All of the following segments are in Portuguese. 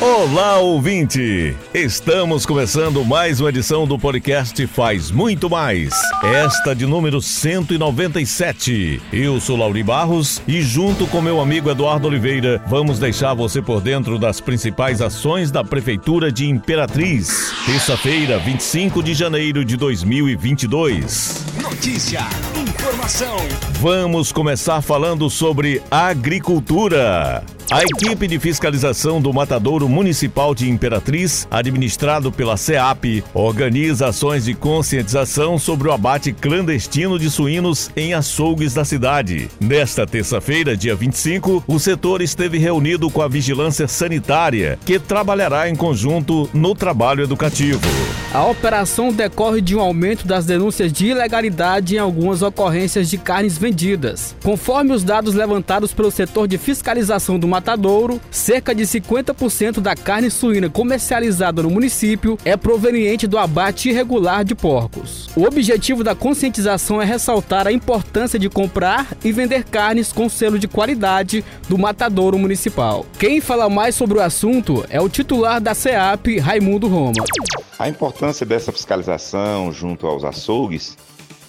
Olá, ouvinte! Estamos começando mais uma edição do podcast Faz Muito Mais. Esta de número 197. Eu sou Lauri Barros e, junto com meu amigo Eduardo Oliveira, vamos deixar você por dentro das principais ações da Prefeitura de Imperatriz. Terça-feira, 25 de janeiro de 2022. Notícia, informação. Vamos começar falando sobre agricultura. A equipe de fiscalização do Matadouro Municipal de Imperatriz, administrado pela CEAP, organiza ações de conscientização sobre o abate clandestino de suínos em açougues da cidade. Nesta terça-feira, dia 25, o setor esteve reunido com a Vigilância Sanitária, que trabalhará em conjunto no trabalho educativo. A operação decorre de um aumento das denúncias de ilegalidade em algumas ocorrências de carnes vendidas. Conforme os dados levantados pelo setor de fiscalização do Matadouro, cerca de 50% da carne suína comercializada no município é proveniente do abate irregular de porcos. O objetivo da conscientização é ressaltar a importância de comprar e vender carnes com selo de qualidade do Matadouro Municipal. Quem fala mais sobre o assunto é o titular da CEAP, Raimundo Roma. A importância dessa fiscalização junto aos açougues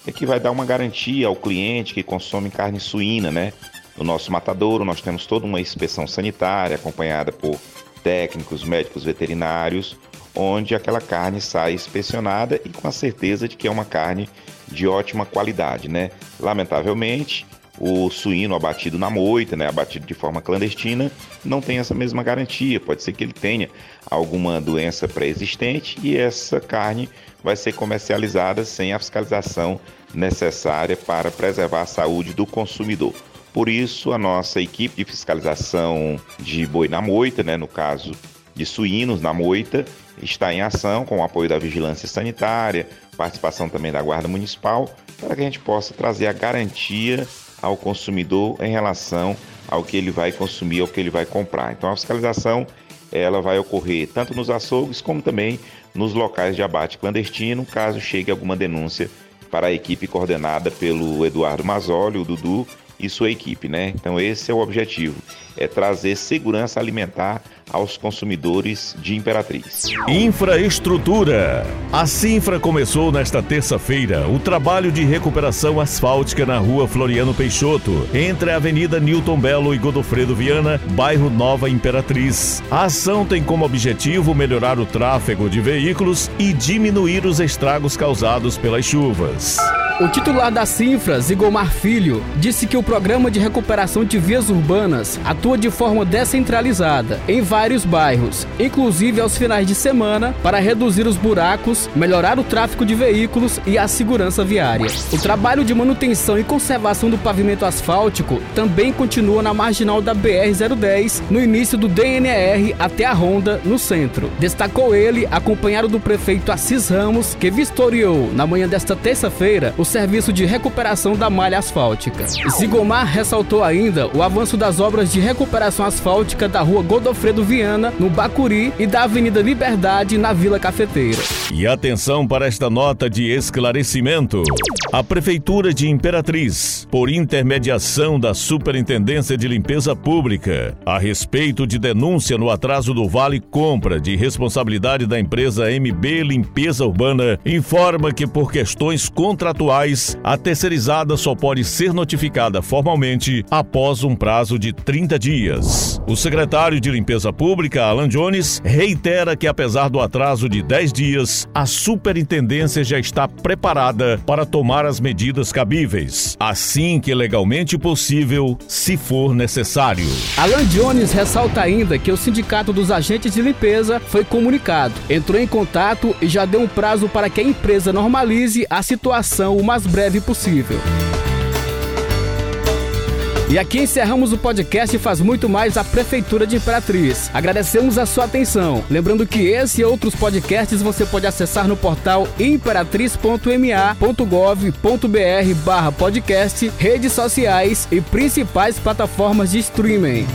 é que vai dar uma garantia ao cliente que consome carne suína, né? No nosso matadouro, nós temos toda uma inspeção sanitária acompanhada por técnicos, médicos veterinários, onde aquela carne sai inspecionada e com a certeza de que é uma carne de ótima qualidade, né? Lamentavelmente, o suíno abatido na moita, né, abatido de forma clandestina, não tem essa mesma garantia. Pode ser que ele tenha alguma doença pré-existente e essa carne vai ser comercializada sem a fiscalização necessária para preservar a saúde do consumidor. Por isso, a nossa equipe de fiscalização de boi na moita, né, no caso de suínos na moita, está em ação com o apoio da vigilância sanitária, participação também da Guarda Municipal, para que a gente possa trazer a garantia ao consumidor em relação ao que ele vai consumir, ao que ele vai comprar. Então, a fiscalização ela vai ocorrer tanto nos açougues como também nos locais de abate clandestino, caso chegue alguma denúncia para a equipe coordenada pelo Eduardo Mazzoli, o Dudu, e sua equipe, né? Então esse é o objetivo, é trazer segurança alimentar aos consumidores de Imperatriz. Infraestrutura. A Sinfra começou nesta terça-feira o trabalho de recuperação asfáltica na rua Floriano Peixoto, entre a Avenida Newton Belo e Godofredo Viana, bairro Nova Imperatriz. A ação tem como objetivo melhorar o tráfego de veículos e diminuir os estragos causados pelas chuvas. O titular da Sinfra, Zigomar Filho, disse que o programa de recuperação de vias urbanas atua de forma descentralizada em vários bairros, inclusive aos finais de semana, para reduzir os buracos, melhorar o tráfego de veículos e a segurança viária. O trabalho de manutenção e conservação do pavimento asfáltico também continua na marginal da BR-010, no início do DNR até a Ronda, no centro. Destacou ele, acompanhado do prefeito Assis Ramos, que vistoriou, na manhã desta terça-feira, o serviço de recuperação da malha asfáltica. Zigomar ressaltou ainda o avanço das obras de recuperação asfáltica da rua Godofredo Viana, no Bacuri, e da Avenida Liberdade, na Vila Cafeteira. E atenção para esta nota de esclarecimento. A Prefeitura de Imperatriz, por intermediação da Superintendência de Limpeza Pública, a respeito de denúncia no atraso do Vale Compra de responsabilidade da empresa MB Limpeza Urbana, informa que por questões contratuais, a terceirizada só pode ser notificada formalmente após um prazo de 30 dias. O secretário de Limpeza Pública, Alan Jones, reitera que apesar do atraso de 10 dias, a superintendência já está preparada para tomar as medidas cabíveis, assim que legalmente possível, se for necessário. Alan Jones ressalta ainda que o Sindicato dos Agentes de Limpeza foi comunicado, entrou em contato e já deu um prazo para que a empresa normalize a situação o mais breve possível. E aqui encerramos o podcast Faz Muito Mais a Prefeitura de Imperatriz. Agradecemos a sua atenção. Lembrando que esse e outros podcasts você pode acessar no portal imperatriz.ma.gov.br barra podcast, redes sociais e principais plataformas de streaming.